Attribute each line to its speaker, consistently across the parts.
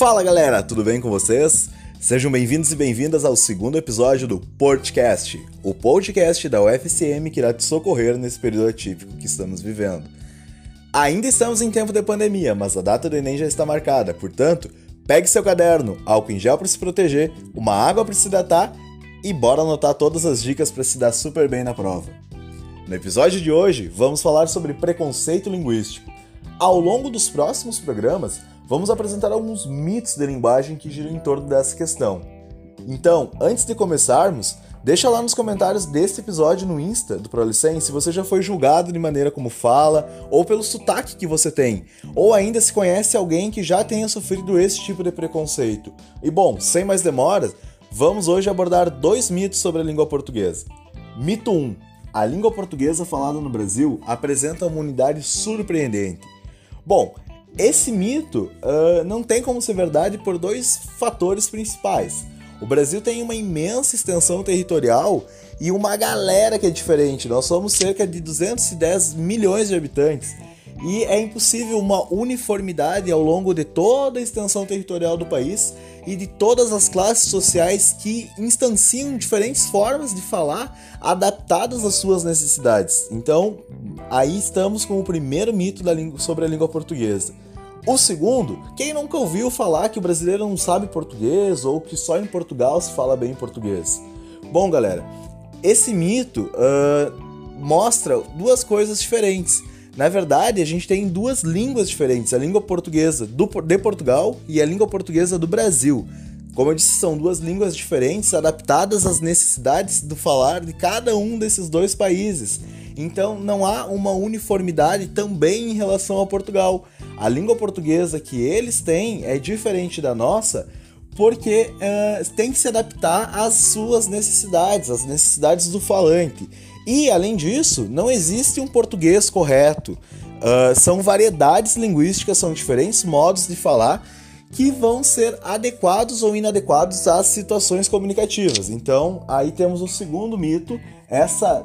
Speaker 1: Fala galera, tudo bem com vocês? Sejam bem-vindos e bem-vindas ao segundo episódio do Podcast, o podcast da UFCM que irá te socorrer nesse período atípico que estamos vivendo. Ainda estamos em tempo de pandemia, mas a data do Enem já está marcada, portanto, pegue seu caderno, álcool em gel para se proteger, uma água para se hidratar e bora anotar todas as dicas para se dar super bem na prova. No episódio de hoje, vamos falar sobre preconceito linguístico. Ao longo dos próximos programas, vamos apresentar alguns mitos de linguagem que giram em torno dessa questão. Então, antes de começarmos, deixa lá nos comentários deste episódio no Insta do Prolicem se você já foi julgado de maneira como fala, ou pelo sotaque que você tem, ou ainda se conhece alguém que já tenha sofrido esse tipo de preconceito. E bom, sem mais demoras, vamos hoje abordar dois mitos sobre a língua portuguesa. Mito 1. A língua portuguesa falada no Brasil apresenta uma unidade surpreendente. Bom, esse mito uh, não tem como ser verdade por dois fatores principais. O Brasil tem uma imensa extensão territorial e uma galera que é diferente. Nós somos cerca de 210 milhões de habitantes e é impossível uma uniformidade ao longo de toda a extensão territorial do país e de todas as classes sociais que instanciam diferentes formas de falar adaptadas às suas necessidades. Então, aí estamos com o primeiro mito língua, sobre a língua portuguesa. O segundo, quem nunca ouviu falar que o brasileiro não sabe português ou que só em Portugal se fala bem português? Bom, galera, esse mito uh, mostra duas coisas diferentes. Na verdade, a gente tem duas línguas diferentes: a língua portuguesa do, de Portugal e a língua portuguesa do Brasil. Como eu disse, são duas línguas diferentes, adaptadas às necessidades do falar de cada um desses dois países. Então, não há uma uniformidade também em relação a Portugal. A língua portuguesa que eles têm é diferente da nossa porque uh, tem que se adaptar às suas necessidades, às necessidades do falante. E, além disso, não existe um português correto. Uh, são variedades linguísticas, são diferentes modos de falar que vão ser adequados ou inadequados às situações comunicativas. Então, aí temos o segundo mito, essa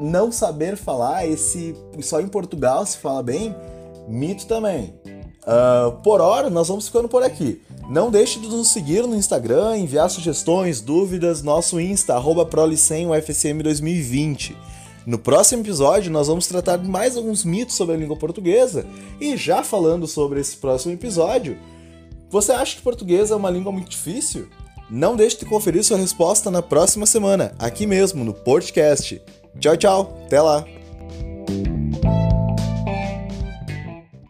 Speaker 1: não saber falar, esse só em Portugal se fala bem, mito também. Uh, por hora, nós vamos ficando por aqui. Não deixe de nos seguir no Instagram, enviar sugestões, dúvidas, nosso Insta, arroba prolicem2020. No próximo episódio, nós vamos tratar de mais alguns mitos sobre a língua portuguesa. E já falando sobre esse próximo episódio, você acha que português é uma língua muito difícil? Não deixe de conferir sua resposta na próxima semana, aqui mesmo no podcast. Tchau, tchau. Até lá.